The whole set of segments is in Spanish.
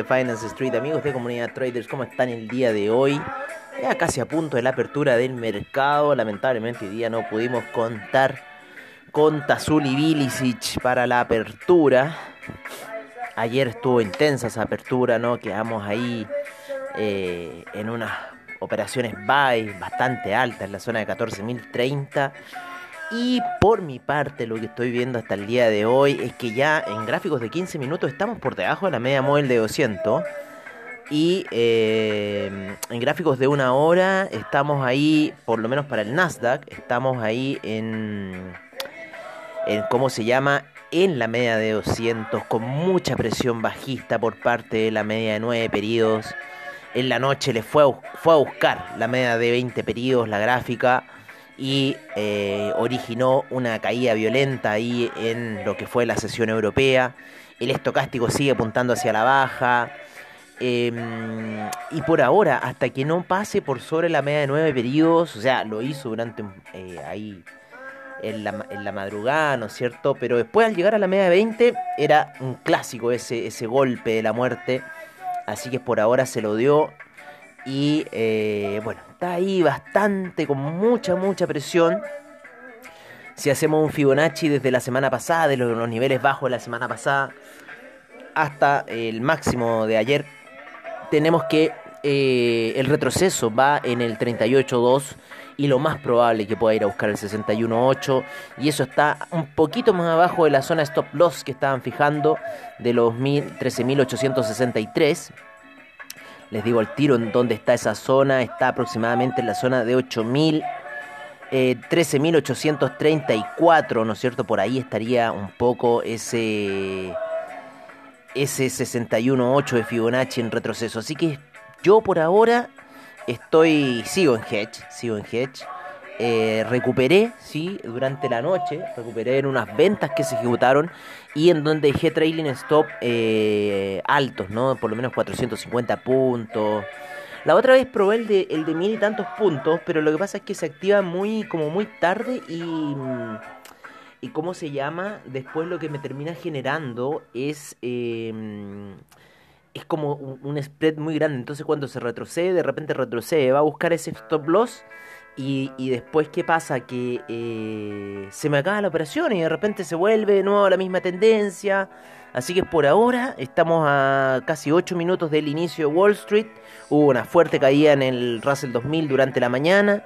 De Finance Street, amigos de Comunidad Traders, ¿cómo están el día de hoy? Ya casi a punto de la apertura del mercado, lamentablemente hoy día no pudimos contar con Tazuli Bilicic para la apertura. Ayer estuvo intensa esa apertura, ¿no? Quedamos ahí eh, en unas operaciones buy bastante altas, en la zona de 14.030 y por mi parte, lo que estoy viendo hasta el día de hoy es que ya en gráficos de 15 minutos estamos por debajo de la media móvil de 200. Y eh, en gráficos de una hora estamos ahí, por lo menos para el Nasdaq, estamos ahí en, en ¿cómo se llama? En la media de 200, con mucha presión bajista por parte de la media de 9 periodos. En la noche le fue fue a buscar la media de 20 periodos, la gráfica y eh, originó una caída violenta ahí en lo que fue la sesión europea. El estocástico sigue apuntando hacia la baja. Em, y por ahora, hasta que no pase por sobre la media de nueve periodos, o sea, lo hizo durante eh, ahí en la, en la, madrugada, ¿no es cierto? Pero después al llegar a la media de 20 era un clásico ese, ese golpe de la muerte. Así que por ahora se lo dio y eh, bueno, está ahí bastante, con mucha, mucha presión. Si hacemos un Fibonacci desde la semana pasada, de los, niveles bajos de la semana pasada, hasta el máximo de ayer, tenemos que eh, el retroceso va en el 38.2 y lo más probable que pueda ir a buscar el 61.8 y eso está un poquito más abajo de la zona stop loss que estaban fijando de los 13.863 les digo el tiro en dónde está esa zona. Está aproximadamente en la zona de 8000. 13.834, eh, ¿no es cierto? Por ahí estaría un poco ese, ese 61.8 de Fibonacci en retroceso. Así que yo por ahora estoy, sigo en hedge, sigo en hedge. Eh, recuperé, sí, durante la noche, recuperé en unas ventas que se ejecutaron y en donde dejé trailing stop eh, altos, ¿no? Por lo menos 450 puntos. La otra vez probé el de, el de mil y tantos puntos, pero lo que pasa es que se activa muy, como muy tarde y... ¿Y cómo se llama? Después lo que me termina generando es... Em, es como un, spread muy grande. Entonces cuando se retrocede, de repente retrocede, va a buscar ese stop loss y, después, ¿qué pasa? Que eh, se me acaba la operación y de repente se vuelve de nuevo la misma tendencia. Así que por ahora estamos a casi 8 minutos del inicio de Wall Street. Hubo una fuerte caída en el Russell 2000 durante la mañana.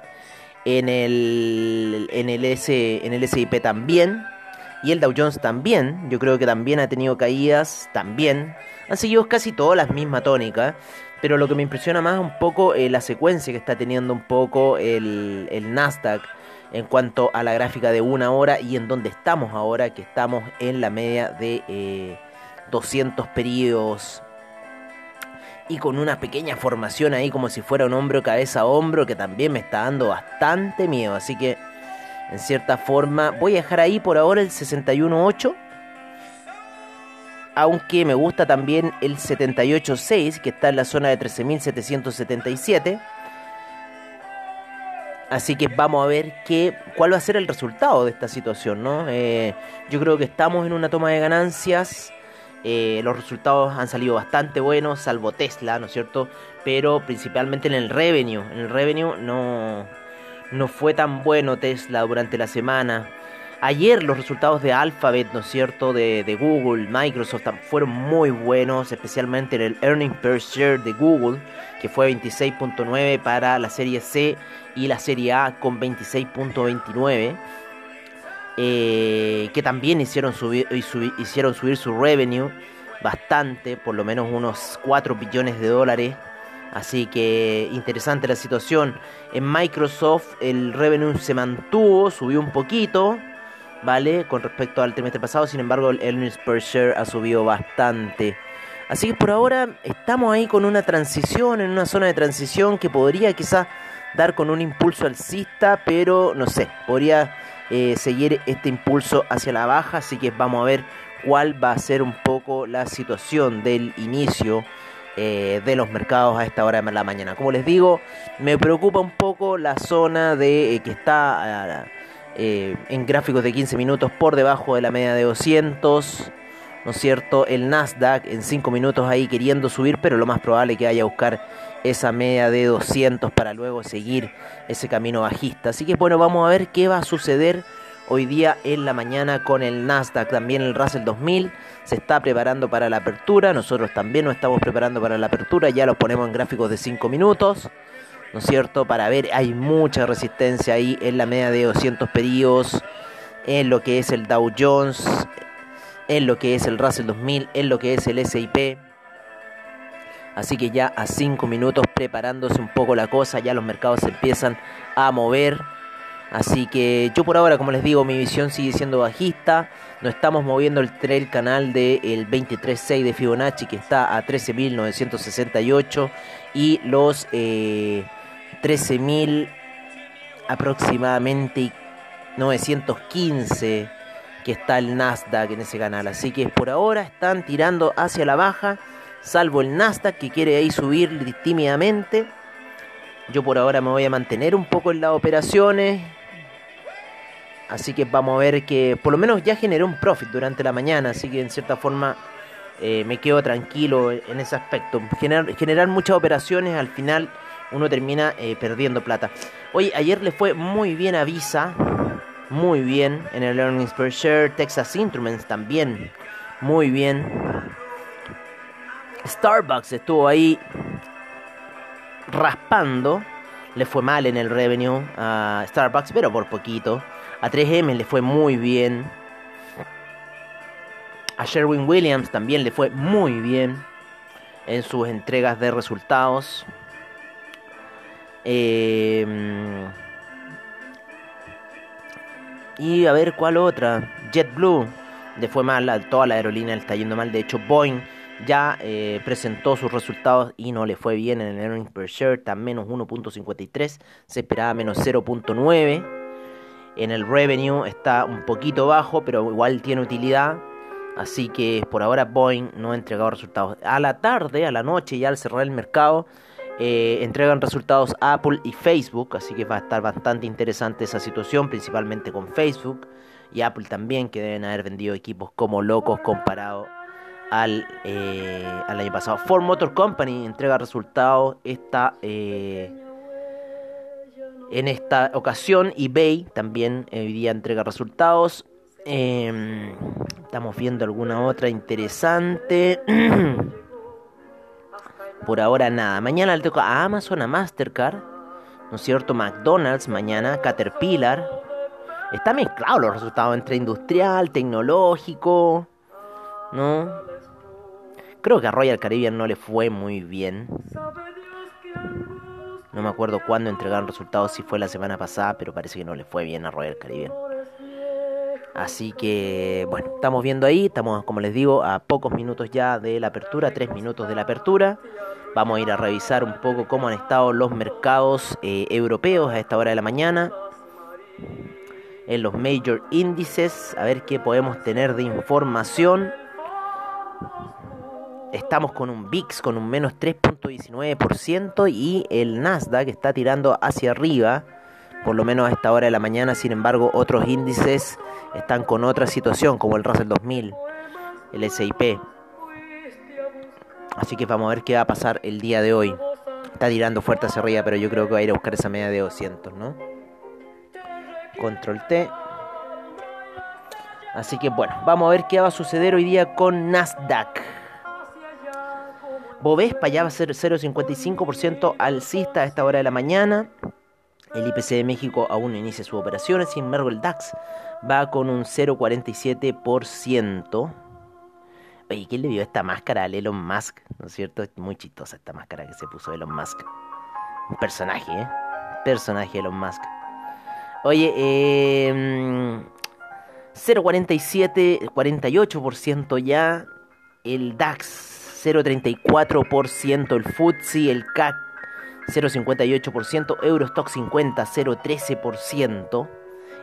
En el, en el, S, en el SIP también. Y el Dow Jones también. Yo creo que también ha tenido caídas. También. Han seguido casi todas las mismas tónicas pero lo que me impresiona más es un poco eh, la secuencia que está teniendo un poco el, Nasdaq en cuanto a la gráfica de una hora y en donde estamos ahora, que estamos en la media de 200 eh, periodos y con una pequeña formación ahí como si fuera un hombro cabeza a hombro que también me está dando bastante miedo, así que en cierta forma voy a dejar ahí por ahora el 61.8 aunque me gusta también el 78.6 que está en la zona de 13.777. Así que vamos a ver qué, cuál va a ser el resultado de esta situación, ¿no? Eh, yo creo que estamos en una toma de ganancias. Eh, los resultados han salido bastante buenos, salvo Tesla, ¿no es cierto? Pero principalmente en el revenue. En el revenue no, no fue tan bueno Tesla durante la semana. Ayer los resultados de Alphabet, ¿no es cierto?, de, Google, Microsoft, fueron muy buenos, especialmente en el earning per share de Google, que fue 26.9 para la serie C y la serie A con 26.29. Eh, que también hicieron subir, hicieron subir su revenue bastante, por lo menos unos 4 billones de dólares. Así que interesante la situación. En Microsoft el revenue se mantuvo, subió un poquito. ¿vale? Con respecto al trimestre pasado, sin embargo, el earnings per share ha subido bastante. Así que por ahora estamos ahí con una transición, en una zona de transición que podría quizás dar con un impulso alcista, pero no sé, podría eh, seguir este impulso hacia la baja, así que vamos a ver cuál va a ser un poco la situación del inicio eh, de los mercados a esta hora de la mañana. Como les digo, me preocupa un poco la zona de eh, que está... Eh, en gráficos de 15 minutos por debajo de la media de 200. ¿no es cierto? El Nasdaq en 5 minutos ahí queriendo subir, pero lo más probable es que vaya a buscar esa media de 200 para luego seguir ese camino bajista. Así que bueno, vamos a ver qué va a suceder hoy día en la mañana con el Nasdaq. También el Russell 2000 se está preparando para la apertura. Nosotros también nos estamos preparando para la apertura. Ya lo ponemos en gráficos de 5 minutos. ¿No es cierto? Para ver, hay mucha resistencia ahí en la media de 200 periodos. En lo que es el Dow Jones. En lo que es el Russell 2000. En lo que es el SIP. Así que ya a 5 minutos preparándose un poco la cosa. Ya los mercados se empiezan a mover Así que yo por ahora, como les digo, mi visión sigue siendo bajista. No estamos moviendo el, trail canal del 23.6 de Fibonacci que está a 13.968 y los 13.000 eh, aproximadamente 915 que está el Nasdaq en ese canal. Así que por ahora están tirando hacia la baja, salvo el Nasdaq que quiere ahí subir tímidamente. Yo por ahora me voy a mantener un poco en las operaciones. Así que vamos a ver que por lo menos ya generé un profit durante la mañana. Así que en cierta forma eh, me quedo tranquilo en ese aspecto. Generar, muchas operaciones al final uno termina eh, perdiendo plata. Oye, ayer le fue muy bien a Visa. Muy bien en el Earnings Per Share. Texas Instruments también. Muy bien. Starbucks estuvo ahí raspando. Le fue mal en el revenue a Starbucks, pero por poquito. A 3M le fue muy bien. A Sherwin Williams también le fue muy bien en sus entregas de resultados. Em, y a ver cuál otra. JetBlue le fue mal, toda la aerolínea le está yendo mal. De hecho, Boeing ya eh, presentó sus resultados y no le fue bien en el earnings per share, está menos 1.53, se esperaba menos 0.9. En el revenue está un poquito bajo, pero igual tiene utilidad. Así que por ahora Boeing no ha entregado resultados. A la tarde, a la noche, ya al cerrar el mercado, eh, entregan resultados Apple y Facebook. Así que va a estar bastante interesante esa situación, principalmente con Facebook y Apple también, que deben haber vendido equipos como locos comparado al, eh, al año pasado. Ford Motor Company entrega resultados esta, eh, en esta ocasión. eBay también hoy día entrega resultados. Em, estamos viendo alguna otra interesante. Por ahora nada. Mañana le toca a Amazon, a Mastercard. ¿No es cierto? McDonald's mañana, Caterpillar. Está mezclado los resultados entre industrial, tecnológico. ¿No? Creo que a Royal Caribbean no le fue muy bien. No me acuerdo cuándo entregaron resultados, si fue la semana pasada, pero parece que no le fue bien a Royal Caribbean. Así que, bueno, estamos viendo ahí, estamos, como les digo, a pocos minutos ya de la apertura, tres minutos de la apertura. Vamos a ir a revisar un poco cómo han estado los mercados eh, europeos a esta hora de la mañana. En los major índices, a ver qué podemos tener de información. Estamos con un VIX con un menos 3.19% y el Nasdaq está tirando hacia arriba, por lo menos a esta hora de la mañana. Sin embargo, otros índices están con otra situación, como el Russell 2000, el SIP. Así que vamos a ver qué va a pasar el día de hoy. Está tirando fuerte hacia arriba, pero yo creo que va a ir a buscar esa media de 200, ¿no? Control T. Así que bueno, vamos a ver qué va a suceder hoy día con Nasdaq. Bovespa ya va a ser 0,55% alcista a esta hora de la mañana. El IPC de México aún inicia sus operaciones, sin embargo el DAX va con un 0,47%. Oye, ¿quién le dio esta máscara a Elon Musk? ¿No es cierto? Es muy chistosa esta máscara que se puso Elon Musk. Un personaje, ¿eh? Personaje Elon Musk. Oye, eh, 0,47, 48% ya. El DAX 0,34%, el FTSE, el CAC 0,58%, Eurostock 50 0,13%,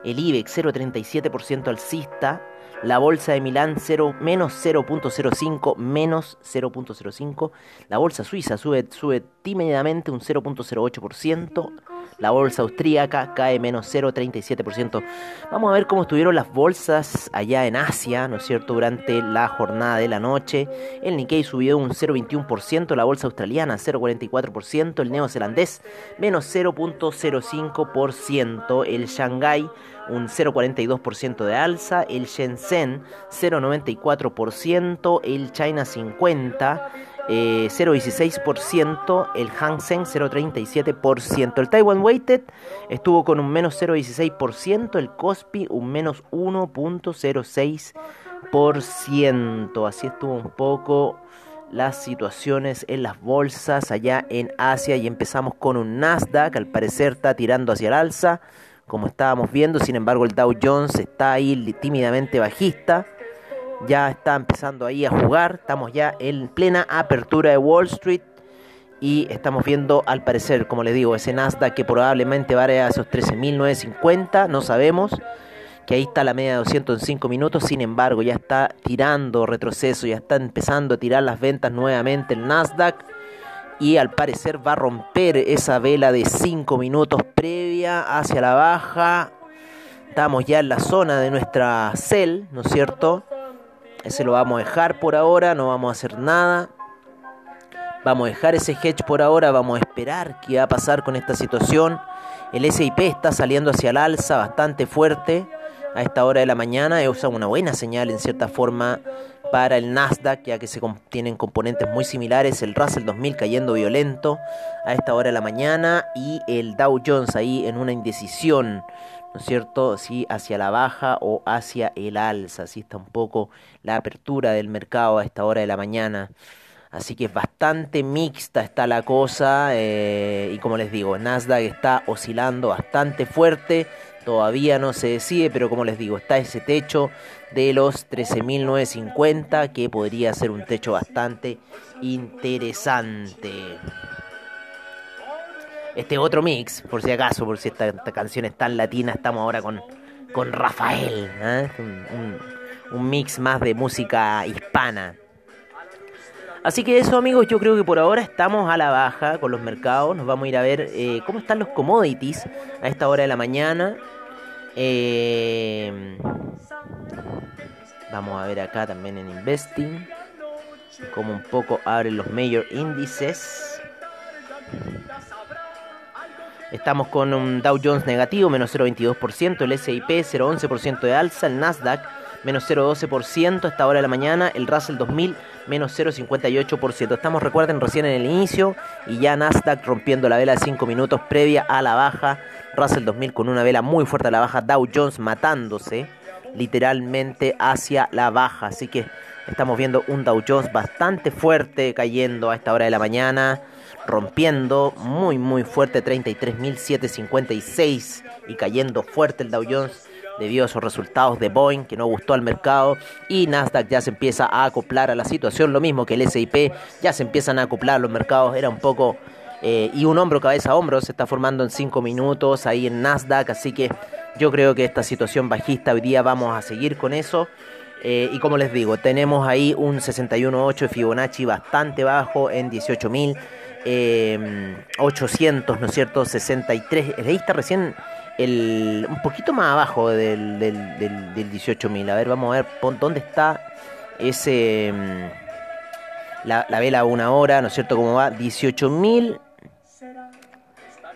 el IBEX 0,37% alcista, la bolsa de Milán 0, menos 0.05, menos 0.05, la bolsa suiza sube, sube tímidamente un 0.08%. La bolsa austríaca cae menos 0,37%. Vamos a ver cómo estuvieron las bolsas allá en Asia, ¿no es cierto?, durante la jornada de la noche. El Nikkei subió un 0,21%, la bolsa australiana 0,44%, el neozelandés menos 0,05%, el Shanghai un 0,42% de alza, el Shenzhen 0,94%, el China 50 0,16%, eh, el Hang Seng 0,37%, el Taiwan Weighted estuvo con un menos 0,16%, el Kospi un menos 1,06%, así estuvo un poco las situaciones en las bolsas allá en Asia y empezamos con un Nasdaq, al parecer está tirando hacia el alza, como estábamos viendo, sin embargo el Dow Jones está ahí tímidamente bajista ya está empezando ahí a jugar. Estamos ya en plena apertura de Wall Street. Y estamos viendo, al parecer, como les digo, ese Nasdaq que probablemente vaya a esos 13.950. No sabemos. Que ahí está la media de 205 minutos. Sin embargo, ya está tirando retroceso. Ya está empezando a tirar las ventas nuevamente el Nasdaq. Y al parecer va a romper esa vela de 5 minutos previa hacia la baja. Estamos ya en la zona de nuestra cel, ¿no es cierto? Ese lo vamos a dejar por ahora, no vamos a hacer nada. Vamos a dejar ese hedge por ahora, vamos a esperar qué va a pasar con esta situación. El SIP está saliendo hacia el alza bastante fuerte a esta hora de la mañana. Es una buena señal en cierta forma para el Nasdaq, ya que se tienen componentes muy similares. El Russell 2000 cayendo violento a esta hora de la mañana y el Dow Jones ahí en una indecisión. ¿no es cierto? Si hacia la baja o hacia el alza, así está un poco la apertura del mercado a esta hora de la mañana. Así que es bastante mixta está la cosa eh, y como les digo, Nasdaq está oscilando bastante fuerte, todavía no se decide, pero como les digo, está ese techo de los 13.950 que podría ser un techo bastante interesante este otro mix, por si acaso, por si esta, canción es tan latina, estamos ahora con, con Rafael, ¿eh? un, mix más de música hispana. Así que eso amigos, yo creo que por ahora estamos a la baja con los mercados, nos vamos a ir a ver eh, cómo están los commodities a esta hora de la mañana. Eh, vamos a ver acá también en Investing, cómo un poco abren los major índices. Estamos con un Dow Jones negativo, menos 0,22%, el SIP 0,11% de alza, el Nasdaq menos 0,12% a esta hora de la mañana, el Russell 2000 menos 0,58%. Estamos, recuerden, recién en el inicio y ya Nasdaq rompiendo la vela de 5 minutos previa a la baja, Russell 2000 con una vela muy fuerte a la baja, Dow Jones matándose literalmente hacia la baja. Así que estamos viendo un Dow Jones bastante fuerte cayendo a esta hora de la mañana rompiendo muy muy fuerte 33.756 y cayendo fuerte el Dow Jones debido a esos resultados de Boeing que no gustó al mercado y Nasdaq ya se empieza a acoplar a la situación, lo mismo que el SIP ya se empiezan a acoplar los mercados, era un poco eh, y un hombro cabeza hombro se está formando en 5 minutos ahí en Nasdaq, así que yo creo que esta situación bajista hoy día vamos a seguir con eso. Eh, y como les digo, tenemos ahí un 61.8 de Fibonacci bastante bajo en 18.000. 800, em, ¿no es cierto? 63. Ahí está recién el, un poquito más abajo del, del, del, 18.000. A ver, vamos a ver dónde está ese. La, la, vela a una hora, ¿no es cierto? ¿Cómo va? 18.000.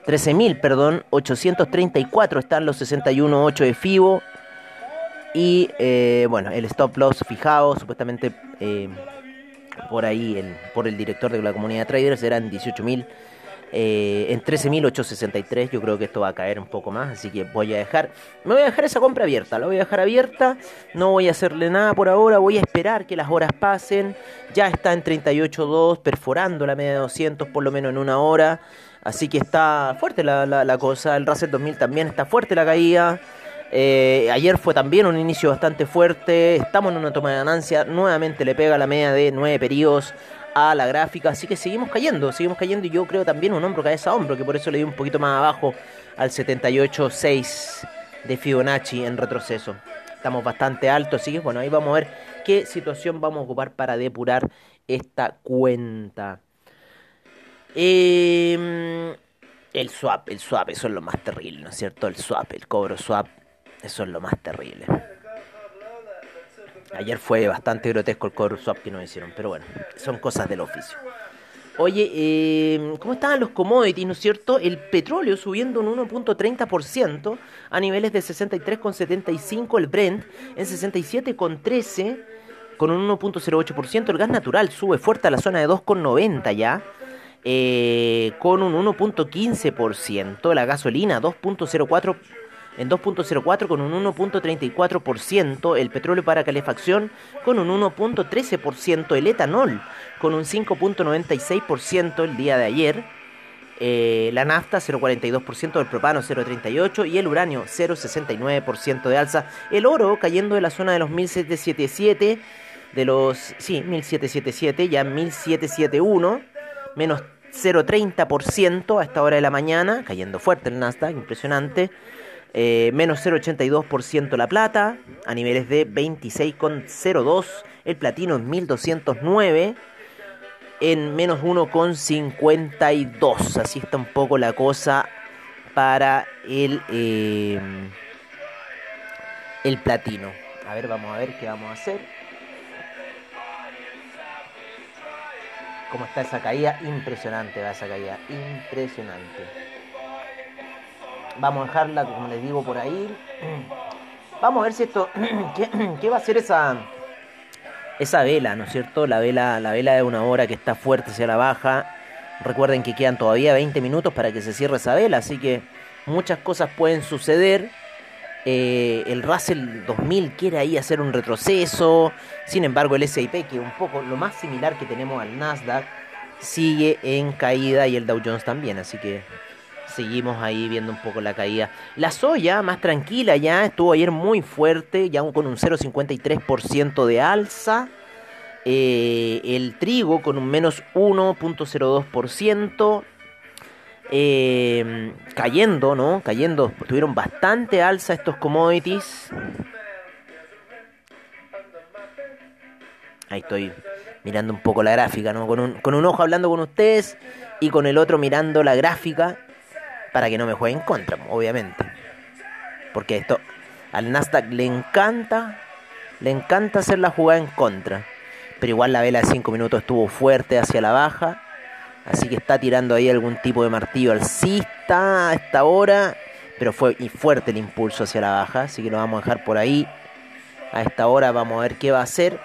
13.000, perdón, 834 están los 61.8 de FIBO. Y eh, bueno, el stop loss fijado, supuestamente eh, por ahí el, por el director de la comunidad de traders eran 18.000 eh, en 13.863 yo creo que esto va a caer un poco más así que voy a dejar me voy a dejar esa compra abierta la voy a dejar abierta no voy a hacerle nada por ahora voy a esperar que las horas pasen ya está en 38.2 perforando la media de 200 por lo menos en una hora así que está fuerte la, la, cosa el Russell 2000 también está fuerte la caída eh, ayer fue también un inicio bastante fuerte. Estamos en una toma de ganancia. Nuevamente le pega la media de 9 periodos a la gráfica. Así que seguimos cayendo, seguimos cayendo. Y yo creo también un hombro cabeza a hombro, que por eso le di un poquito más abajo al 78.6 de Fibonacci en retroceso. Estamos bastante altos, así que bueno, ahí vamos a ver qué situación vamos a ocupar para depurar esta cuenta. Em, el swap, el swap, eso es lo más terrible, ¿no es cierto? El swap, el cobro swap, eso es lo más terrible. Ayer fue bastante grotesco el cobro swap que nos hicieron, pero bueno, son cosas del oficio. Oye, eh, ¿cómo estaban los commodities, no es cierto? El petróleo subiendo un 1.30% a niveles de 63,75, el Brent en 67,13 con un 1.08%, el gas natural sube fuerte a la zona de 2,90 ya. Eh, con un 1.15%, la gasolina 2.04 en 2.04 con un 1.34%, el petróleo para calefacción con un 1.13%, el etanol con un 5.96% el día de ayer, eh, la nafta 0.42%, el propano 0.38% y el uranio 0.69% de alza, el oro cayendo de la zona de los 1777, de los, sí, 1777, ya 1771, menos 0.30% a esta hora de la mañana, cayendo fuerte el Nasdaq, impresionante. Eh, menos 0,82% la plata, a niveles de 26,02. El platino en 1209, en menos 1,52. Así está un poco la cosa para el, eh, el platino. A ver, vamos a ver qué vamos a hacer. ¿Cómo está esa caída? Impresionante va esa caída, impresionante. Vamos a dejarla, como les digo, por ahí. Vamos a ver si esto. ¿Qué, va a hacer esa. Esa vela, ¿no es cierto? La vela, la vela de una hora que está fuerte hacia la baja. Recuerden que quedan todavía 20 minutos para que se cierre esa vela, así que muchas cosas pueden suceder. Eh, el Russell 2000 quiere ahí hacer un retroceso. Sin embargo, el SIP, que es un poco lo más similar que tenemos al Nasdaq, sigue en caída y el Dow Jones también. Así que seguimos ahí viendo un poco la caída. La soya, más tranquila ya, estuvo ayer muy fuerte, ya con un 0,53% de alza. Eh, el trigo con un menos 1.02%. Eh, cayendo, ¿no? Cayendo, tuvieron bastante alza estos commodities. Ahí estoy mirando un poco la gráfica, ¿no? Con un, con un ojo hablando con ustedes y con el otro mirando la gráfica para que no me juegue en contra, obviamente. Porque esto al Nasdaq le encanta, le encanta hacer la jugada en contra. Pero igual la vela de 5 minutos estuvo fuerte hacia la baja. Así que está tirando ahí algún tipo de martillo alcista a esta hora. Pero fue fuerte el impulso hacia la baja. Así que lo vamos a dejar por ahí. A esta hora vamos a ver qué va a hacer.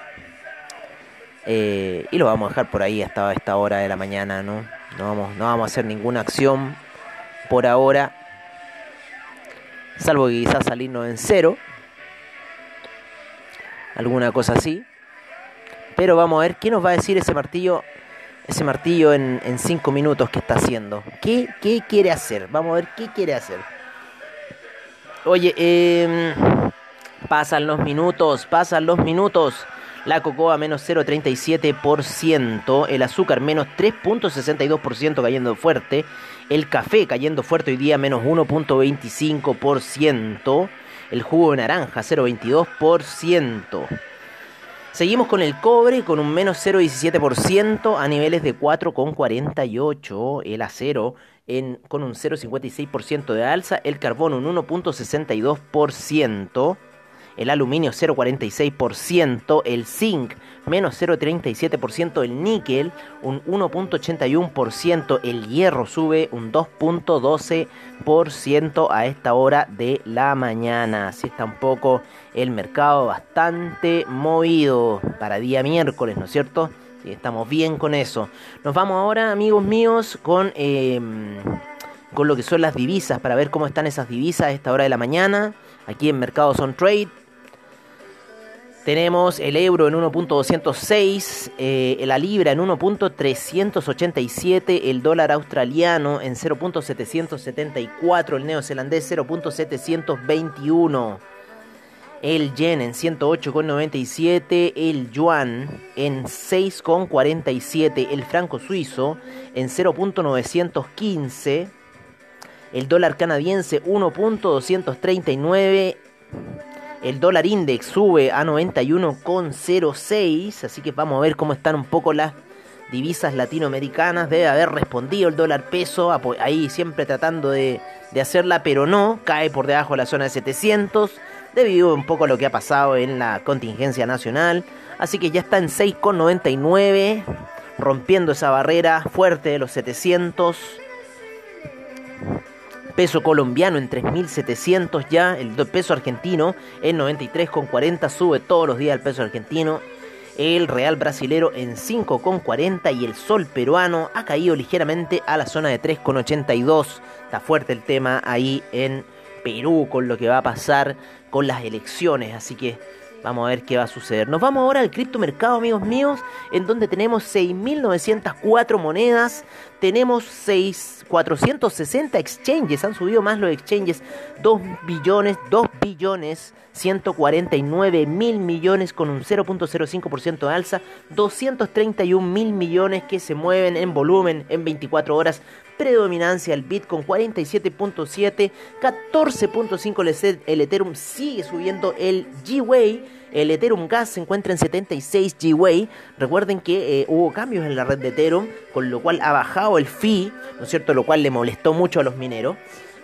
Eh, y lo vamos a dejar por ahí hasta esta hora de la mañana, ¿no? No vamos, no vamos a hacer ninguna acción por ahora, salvo que quizás salirnos en cero, alguna cosa así. Pero vamos a ver qué nos va a decir ese martillo, ese martillo en, cinco minutos que está haciendo. ¿Qué, ¿Qué, quiere hacer? Vamos a ver qué quiere hacer. Oye, eh, pasan los minutos, pasan los minutos. La cocoa menos 0,37%. El azúcar menos 3,62% cayendo fuerte. El café cayendo fuerte hoy día menos 1.25%. El jugo de naranja 0.22%. Seguimos con el cobre con un menos 0.17% a niveles de 4.48. El acero con un 0.56% de alza. El carbón un 1.62% el aluminio 0,46%, el zinc menos 0,37%, el níquel un 1,81%, el hierro sube un 2,12% a esta hora de la mañana. Así está un poco el mercado bastante movido para día miércoles, ¿no es cierto? Sí, estamos bien con eso. Nos vamos ahora, amigos míos, con... Em, con lo que son las divisas, para ver cómo están esas divisas a esta hora de la mañana, aquí en Mercados on Trade. Tenemos el euro en 1.206, eh, la libra en 1.387, el dólar australiano en 0.774, el neozelandés 0.721, el yen en 108.97, el yuan en 6.47, el franco suizo en 0.915, el dólar canadiense 1.239, el dólar index sube a 91,06, así que vamos a ver cómo están un poco las divisas latinoamericanas. Debe haber respondido el dólar peso, ahí siempre tratando de, de hacerla, pero no, cae por debajo de la zona de 700, debido un poco a lo que ha pasado en la contingencia nacional. Así que ya está en 6,99, rompiendo esa barrera fuerte de los 700. Peso colombiano en 3.700 ya, el peso argentino en 93,40, sube todos los días el peso argentino. El real brasilero en 5,40 y el sol peruano ha caído ligeramente a la zona de 3,82. Está fuerte el tema ahí en Perú con lo que va a pasar con las elecciones, así que Vamos a ver qué va a suceder. Nos vamos ahora al criptomercado, amigos míos, en donde tenemos 6.904 monedas, tenemos 6, 460 exchanges, han subido más los exchanges, 2 billones, 2 billones, 149 mil millones con un 0.05% de alza, 231 mil millones que se mueven en volumen en 24 horas, predominancia el Bitcoin 47.7, 14.5 el Ethereum sigue subiendo el G-Way, el Ethereum Gas se encuentra en 76 G-Way. Recuerden que eh, hubo cambios en la red de Ethereum, con lo cual ha bajado el fee, ¿no es cierto? Lo cual le molestó mucho a los mineros.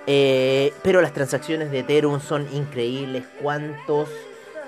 Eh, pero las transacciones de Ethereum son increíbles. ¿Cuántos,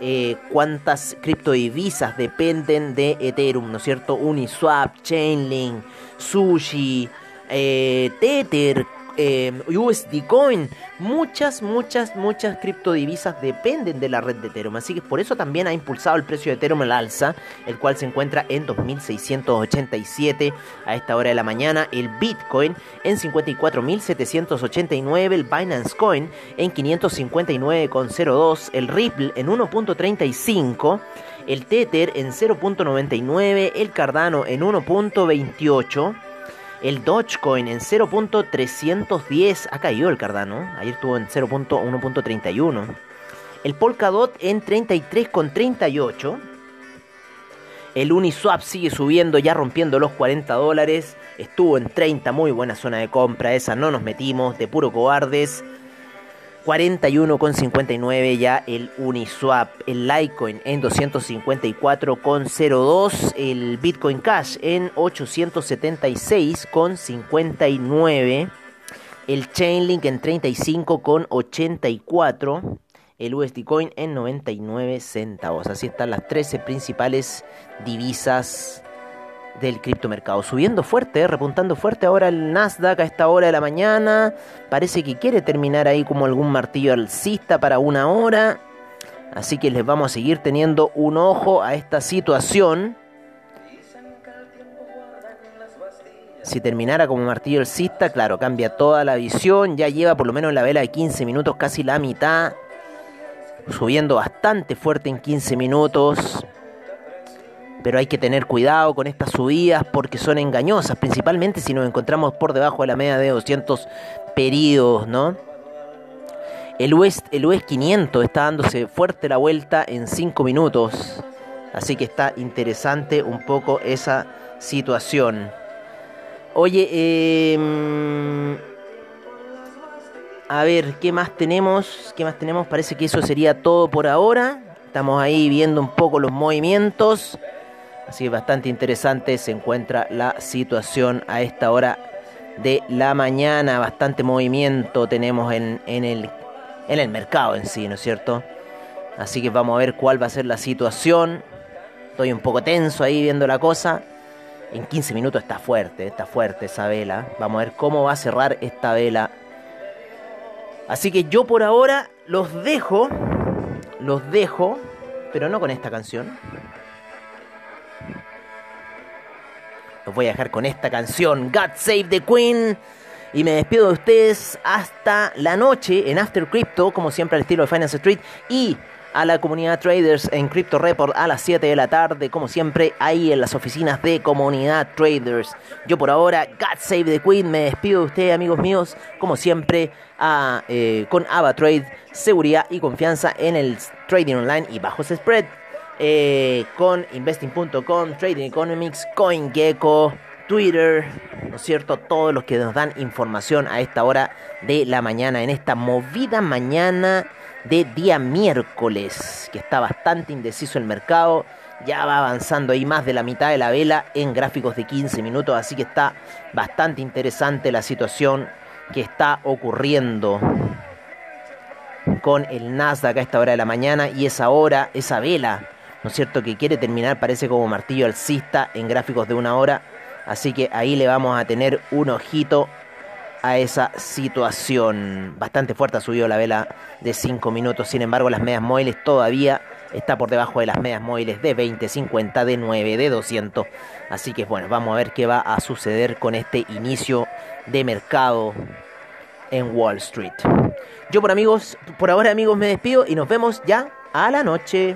eh, cuántas criptodivisas dependen de Ethereum, ¿no es cierto? Uniswap, Chainlink, Sushi, eh, Tether, eh, USD Coin, muchas, muchas, muchas criptodivisas dependen de la red de Ethereum. Así que por eso también ha impulsado el precio de Ethereum al alza, el cual se encuentra en 2.687 a esta hora de la mañana. El Bitcoin en 54.789, el Binance Coin en 559,02, el Ripple en 1.35 el Tether en 0.99, el Cardano en 1.28, el Dogecoin en 0.310 ha caído el Cardano. Ayer estuvo en 0.1.31. El Polkadot en 33.38. El Uniswap sigue subiendo, ya rompiendo los 40 dólares. Estuvo en 30, muy buena zona de compra. Esa no nos metimos, de puro cobardes. 41,59 ya el Uniswap, el Litecoin en 254,02, el Bitcoin Cash en 876,59, el Chainlink en 35,84, el USD Coin en 99 centavos. Así están las 13 principales divisas del criptomercado. Subiendo fuerte, repuntando fuerte ahora el Nasdaq a esta hora de la mañana. Parece que quiere terminar ahí como algún martillo alcista para una hora. Así que les vamos a seguir teniendo un ojo a esta situación. Si terminara como martillo alcista, claro, cambia toda la visión. Ya lleva por lo menos la vela de 15 minutos, casi la mitad. Subiendo bastante fuerte en 15 minutos pero hay que tener cuidado con estas subidas porque son engañosas, principalmente si nos encontramos por debajo de la media de 200 periodos, ¿no? El US, el US 500 está dándose fuerte la vuelta en 5 minutos, así que está interesante un poco esa situación. Oye, eh, a ver, ¿qué más tenemos? ¿Qué más tenemos? Parece que eso sería todo por ahora. Estamos ahí viendo un poco los movimientos. Así que bastante interesante se encuentra la situación a esta hora de la mañana. Bastante movimiento tenemos en, el, en el mercado en sí, ¿no es cierto? Así que vamos a ver cuál va a ser la situación. Estoy un poco tenso ahí viendo la cosa. En 15 minutos está fuerte, está fuerte esa vela. Vamos a ver cómo va a cerrar esta vela. Así que yo por ahora los dejo, los dejo, pero no con esta canción. Voy a dejar con esta canción, God Save the Queen. Y me despido de ustedes hasta la noche en After Crypto, como siempre al estilo de Finance Street. Y a la comunidad traders en Crypto Report a las 7 de la tarde, como siempre, ahí en las oficinas de comunidad traders. Yo por ahora, God Save the Queen, me despido de ustedes, amigos míos, como siempre, a, eh, con AvaTrade, seguridad y confianza en el trading online y bajos spread. Eh, con investing.com, Trading Economics, CoinGecko, Twitter, ¿no es cierto? Todos los que nos dan información a esta hora de la mañana, en esta movida mañana de día miércoles, que está bastante indeciso el mercado. ya va avanzando ahí más de la mitad de la vela en gráficos de 15 minutos, así que está bastante interesante la situación que está ocurriendo con el Nasdaq a esta hora de la mañana y esa hora, esa vela, ¿no es cierto?, que quiere terminar, parece como martillo alcista en gráficos de una hora, así que ahí le vamos a tener un ojito a esa situación. Bastante fuerte ha subido la vela de 5 minutos, sin embargo las medias móviles todavía está por debajo de las medias móviles de 20, 50, de 9, de 200. Así que bueno, vamos a ver qué va a suceder con este inicio de mercado en Wall Street. Yo por amigos, por ahora amigos me despido y nos vemos ya a la noche.